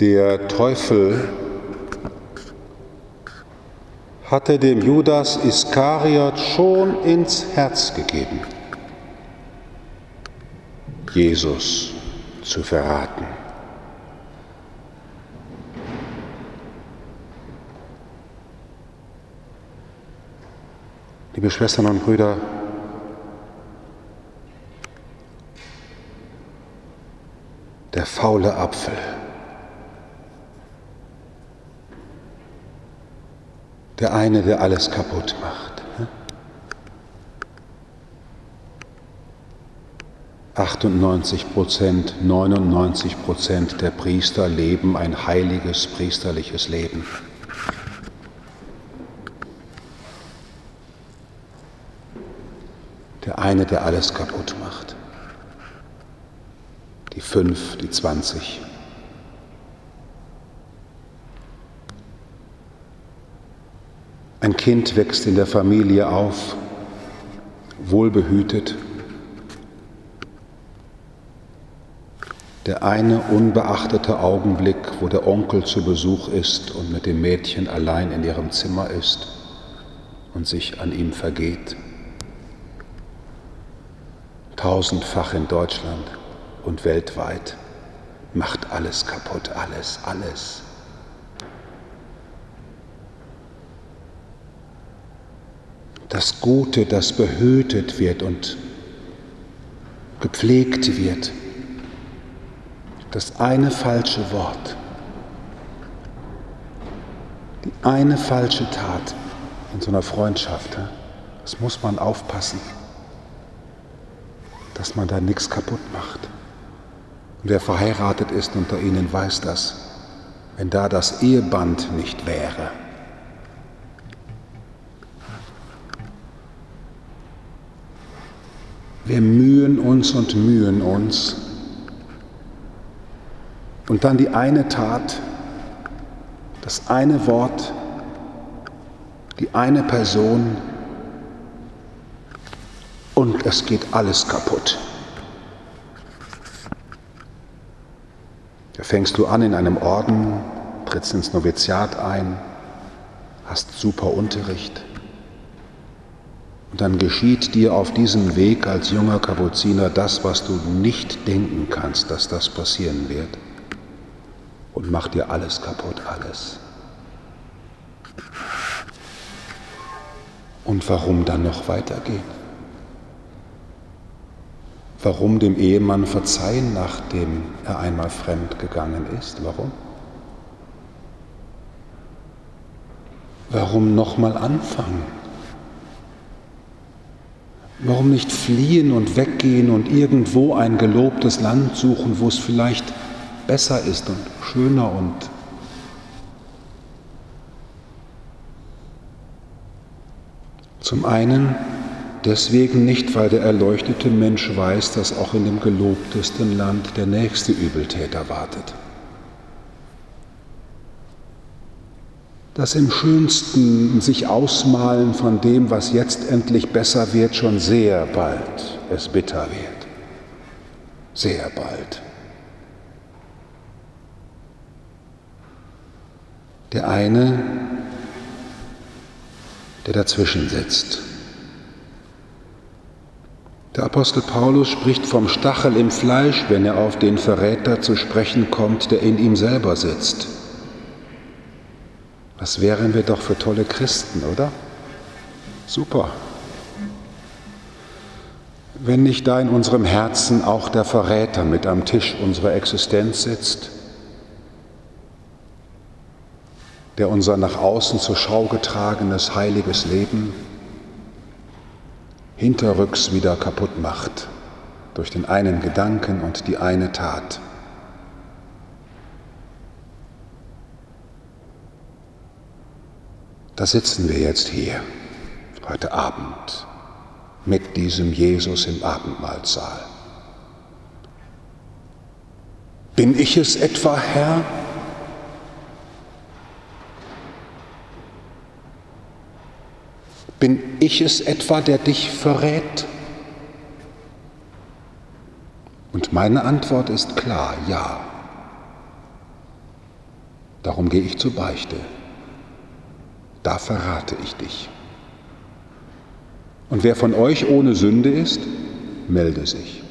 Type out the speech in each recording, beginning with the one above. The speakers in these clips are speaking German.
Der Teufel hatte dem Judas Iskariot schon ins Herz gegeben, Jesus zu verraten. Liebe Schwestern und Brüder, der faule Apfel. Der eine, der alles kaputt macht. 98 Prozent, 99 Prozent der Priester leben ein heiliges priesterliches Leben. Der eine, der alles kaputt macht. Die fünf, die zwanzig. Ein Kind wächst in der Familie auf, wohlbehütet. Der eine unbeachtete Augenblick, wo der Onkel zu Besuch ist und mit dem Mädchen allein in ihrem Zimmer ist und sich an ihm vergeht. Tausendfach in Deutschland und weltweit macht alles kaputt, alles, alles. Das Gute, das behütet wird und gepflegt wird. Das eine falsche Wort, die eine falsche Tat in so einer Freundschaft, das muss man aufpassen, dass man da nichts kaputt macht. Und wer verheiratet ist unter Ihnen weiß das, wenn da das Eheband nicht wäre, Wir mühen uns und mühen uns. Und dann die eine Tat, das eine Wort, die eine Person und es geht alles kaputt. Da fängst du an in einem Orden, trittst ins Noviziat ein, hast super Unterricht dann geschieht dir auf diesem Weg als junger Kapuziner das, was du nicht denken kannst, dass das passieren wird. Und macht dir alles kaputt, alles. Und warum dann noch weitergehen? Warum dem Ehemann verzeihen, nachdem er einmal fremd gegangen ist? Warum? Warum nochmal anfangen? Warum nicht fliehen und weggehen und irgendwo ein gelobtes Land suchen, wo es vielleicht besser ist und schöner und zum einen deswegen nicht, weil der erleuchtete Mensch weiß, dass auch in dem gelobtesten Land der nächste Übeltäter wartet. Das im schönsten sich ausmalen von dem, was jetzt endlich besser wird, schon sehr bald es bitter wird. Sehr bald. Der eine, der dazwischen sitzt. Der Apostel Paulus spricht vom Stachel im Fleisch, wenn er auf den Verräter zu sprechen kommt, der in ihm selber sitzt. Was wären wir doch für tolle Christen, oder? Super. Wenn nicht da in unserem Herzen auch der Verräter mit am Tisch unserer Existenz sitzt, der unser nach außen zur Schau getragenes heiliges Leben hinterrücks wieder kaputt macht durch den einen Gedanken und die eine Tat. Da sitzen wir jetzt hier, heute Abend, mit diesem Jesus im Abendmahlsaal. Bin ich es etwa, Herr? Bin ich es etwa, der dich verrät? Und meine Antwort ist klar, ja. Darum gehe ich zur Beichte. Da verrate ich dich. Und wer von euch ohne Sünde ist, melde sich.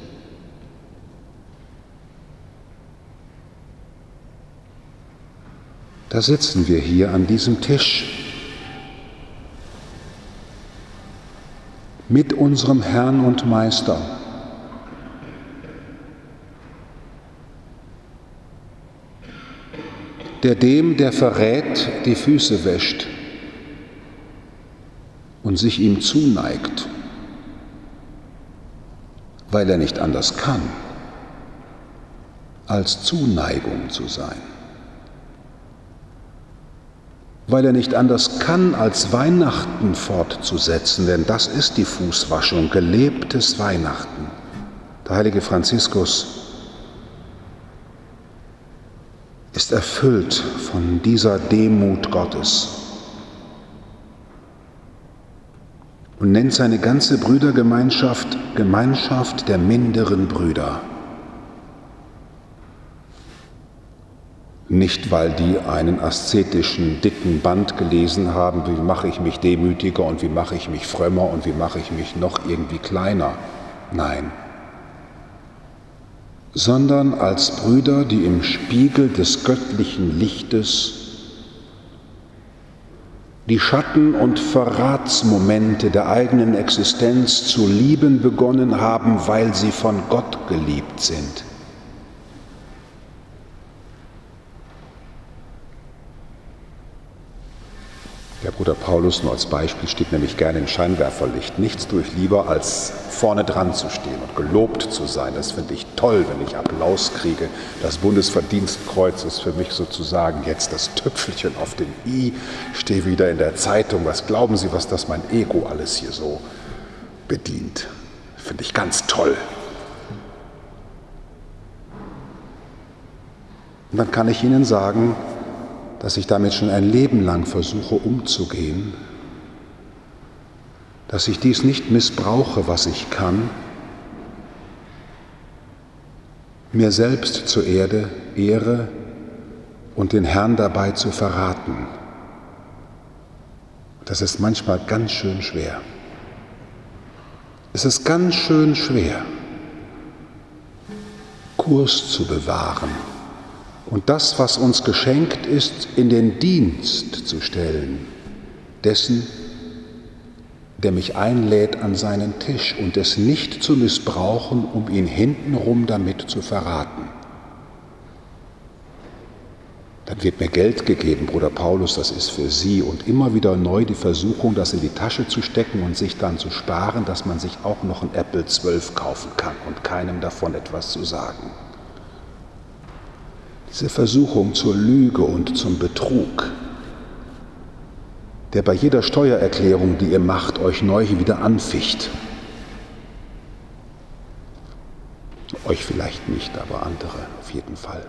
Da sitzen wir hier an diesem Tisch mit unserem Herrn und Meister. der dem, der verrät, die Füße wäscht und sich ihm zuneigt, weil er nicht anders kann, als Zuneigung zu sein weil er nicht anders kann, als Weihnachten fortzusetzen, denn das ist die Fußwaschung, gelebtes Weihnachten. Der heilige Franziskus ist erfüllt von dieser Demut Gottes und nennt seine ganze Brüdergemeinschaft Gemeinschaft der minderen Brüder. Nicht, weil die einen aszetischen, dicken Band gelesen haben, wie mache ich mich demütiger und wie mache ich mich frömmer und wie mache ich mich noch irgendwie kleiner. Nein. Sondern als Brüder, die im Spiegel des göttlichen Lichtes die Schatten- und Verratsmomente der eigenen Existenz zu lieben begonnen haben, weil sie von Gott geliebt sind. Der Bruder Paulus nur als Beispiel steht nämlich gerne im Scheinwerferlicht. Nichts tue ich lieber, als vorne dran zu stehen und gelobt zu sein. Das finde ich toll, wenn ich Applaus kriege. Das Bundesverdienstkreuz ist für mich sozusagen jetzt das Tüpfelchen auf dem i. Stehe wieder in der Zeitung. Was glauben Sie, was das mein Ego alles hier so bedient? Finde ich ganz toll. Und dann kann ich Ihnen sagen, dass ich damit schon ein Leben lang versuche umzugehen, dass ich dies nicht missbrauche, was ich kann, mir selbst zur Erde, Ehre und den Herrn dabei zu verraten. Das ist manchmal ganz schön schwer. Es ist ganz schön schwer, Kurs zu bewahren und das, was uns geschenkt ist, in den Dienst zu stellen, dessen, der mich einlädt an seinen Tisch und es nicht zu missbrauchen, um ihn hintenrum damit zu verraten. Dann wird mir Geld gegeben, Bruder Paulus, das ist für Sie und immer wieder neu die Versuchung, das in die Tasche zu stecken und sich dann zu sparen, dass man sich auch noch ein Apple 12 kaufen kann und keinem davon etwas zu sagen. Diese Versuchung zur Lüge und zum Betrug, der bei jeder Steuererklärung, die ihr macht, euch neu wieder anficht. Euch vielleicht nicht, aber andere auf jeden Fall.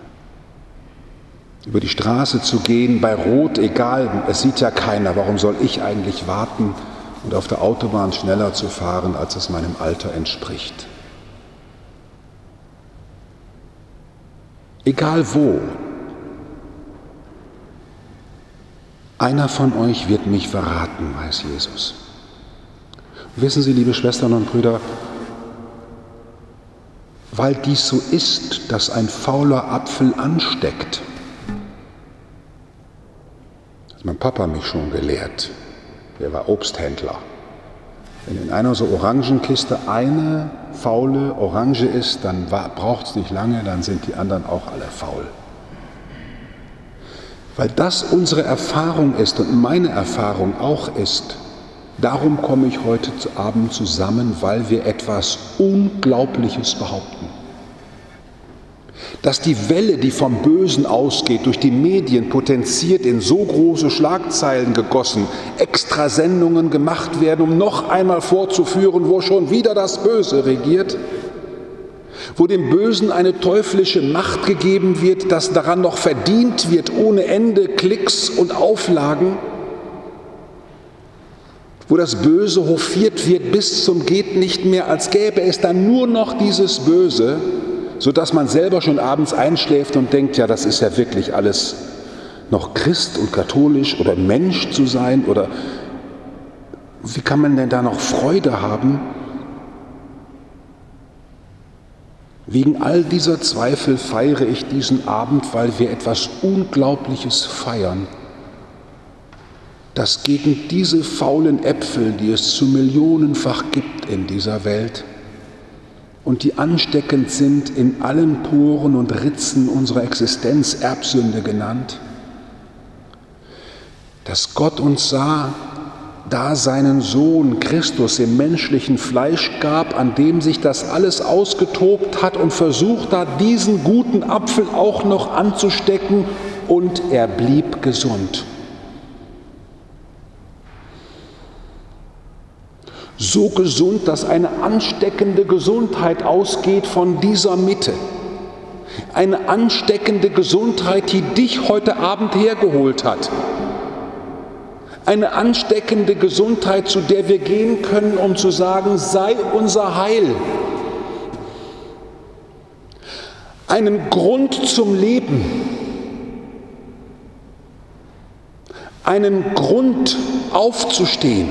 Über die Straße zu gehen, bei Rot, egal, es sieht ja keiner, warum soll ich eigentlich warten und auf der Autobahn schneller zu fahren, als es meinem Alter entspricht. Egal wo. Einer von euch wird mich verraten, weiß Jesus. Wissen Sie, liebe Schwestern und Brüder, weil dies so ist, dass ein fauler Apfel ansteckt. Hat mein Papa mich schon gelehrt. Der war Obsthändler. Wenn in einer so Orangenkiste eine faule Orange ist, dann braucht es nicht lange, dann sind die anderen auch alle faul. Weil das unsere Erfahrung ist und meine Erfahrung auch ist. Darum komme ich heute Abend zusammen, weil wir etwas Unglaubliches behaupten dass die Welle, die vom Bösen ausgeht, durch die Medien potenziert in so große Schlagzeilen gegossen, Extrasendungen gemacht werden, um noch einmal vorzuführen, wo schon wieder das Böse regiert, wo dem Bösen eine teuflische Macht gegeben wird, dass daran noch verdient wird ohne Ende Klicks und Auflagen, wo das Böse hofiert wird bis zum geht nicht mehr, als gäbe es dann nur noch dieses Böse, sodass man selber schon abends einschläft und denkt, ja, das ist ja wirklich alles noch Christ und katholisch oder Mensch zu sein? Oder wie kann man denn da noch Freude haben? Wegen all dieser Zweifel feiere ich diesen Abend, weil wir etwas Unglaubliches feiern, dass gegen diese faulen Äpfel, die es zu Millionenfach gibt in dieser Welt und die ansteckend sind in allen Poren und Ritzen unserer Existenz, Erbsünde genannt, dass Gott uns sah da seinen Sohn Christus im menschlichen Fleisch gab, an dem sich das alles ausgetobt hat und versucht hat, diesen guten Apfel auch noch anzustecken und er blieb gesund. So gesund, dass eine ansteckende Gesundheit ausgeht von dieser Mitte. Eine ansteckende Gesundheit, die dich heute Abend hergeholt hat eine ansteckende Gesundheit, zu der wir gehen können, um zu sagen, sei unser Heil. Einen Grund zum Leben. Einen Grund aufzustehen.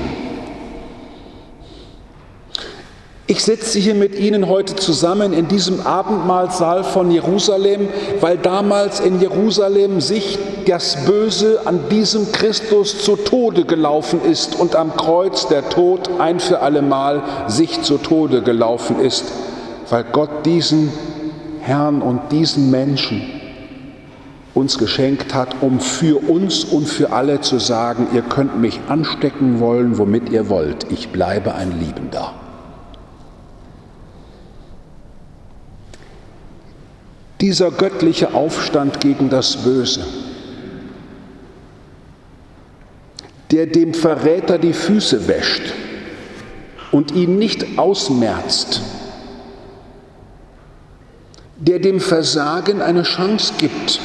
Ich sitze hier mit Ihnen heute zusammen in diesem Abendmahlsaal von Jerusalem, weil damals in Jerusalem sich das Böse an diesem Christus zu Tode gelaufen ist und am Kreuz der Tod ein für allemal sich zu Tode gelaufen ist, weil Gott diesen Herrn und diesen Menschen uns geschenkt hat, um für uns und für alle zu sagen, ihr könnt mich anstecken wollen, womit ihr wollt, ich bleibe ein Liebender. Dieser göttliche Aufstand gegen das Böse, der dem Verräter die Füße wäscht und ihn nicht ausmerzt, der dem Versagen eine Chance gibt,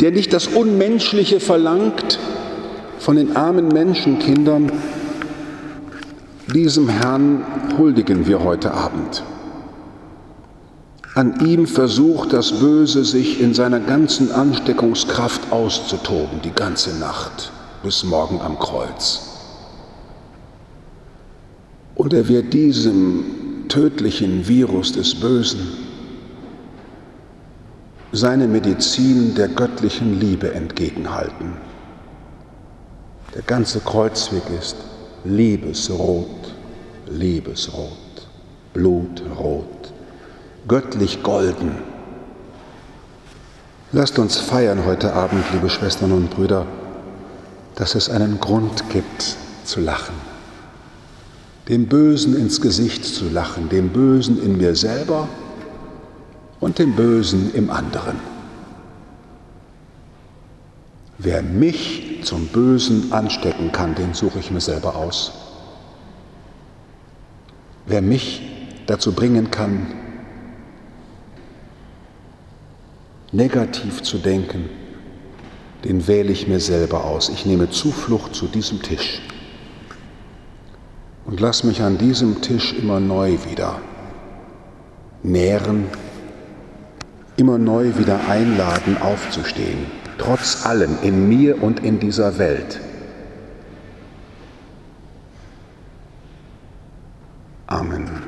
der nicht das Unmenschliche verlangt von den armen Menschenkindern, diesem Herrn huldigen wir heute Abend. An ihm versucht das Böse sich in seiner ganzen Ansteckungskraft auszutoben, die ganze Nacht bis morgen am Kreuz. Und er wird diesem tödlichen Virus des Bösen seine Medizin der göttlichen Liebe entgegenhalten. Der ganze Kreuzweg ist Liebesrot, Liebesrot, Blutrot göttlich golden. Lasst uns feiern heute Abend, liebe Schwestern und Brüder, dass es einen Grund gibt zu lachen. Dem Bösen ins Gesicht zu lachen, dem Bösen in mir selber und dem Bösen im anderen. Wer mich zum Bösen anstecken kann, den suche ich mir selber aus. Wer mich dazu bringen kann, negativ zu denken, den wähle ich mir selber aus. Ich nehme Zuflucht zu diesem Tisch und lass mich an diesem Tisch immer neu wieder nähren, immer neu wieder einladen, aufzustehen, trotz allem in mir und in dieser Welt. Amen.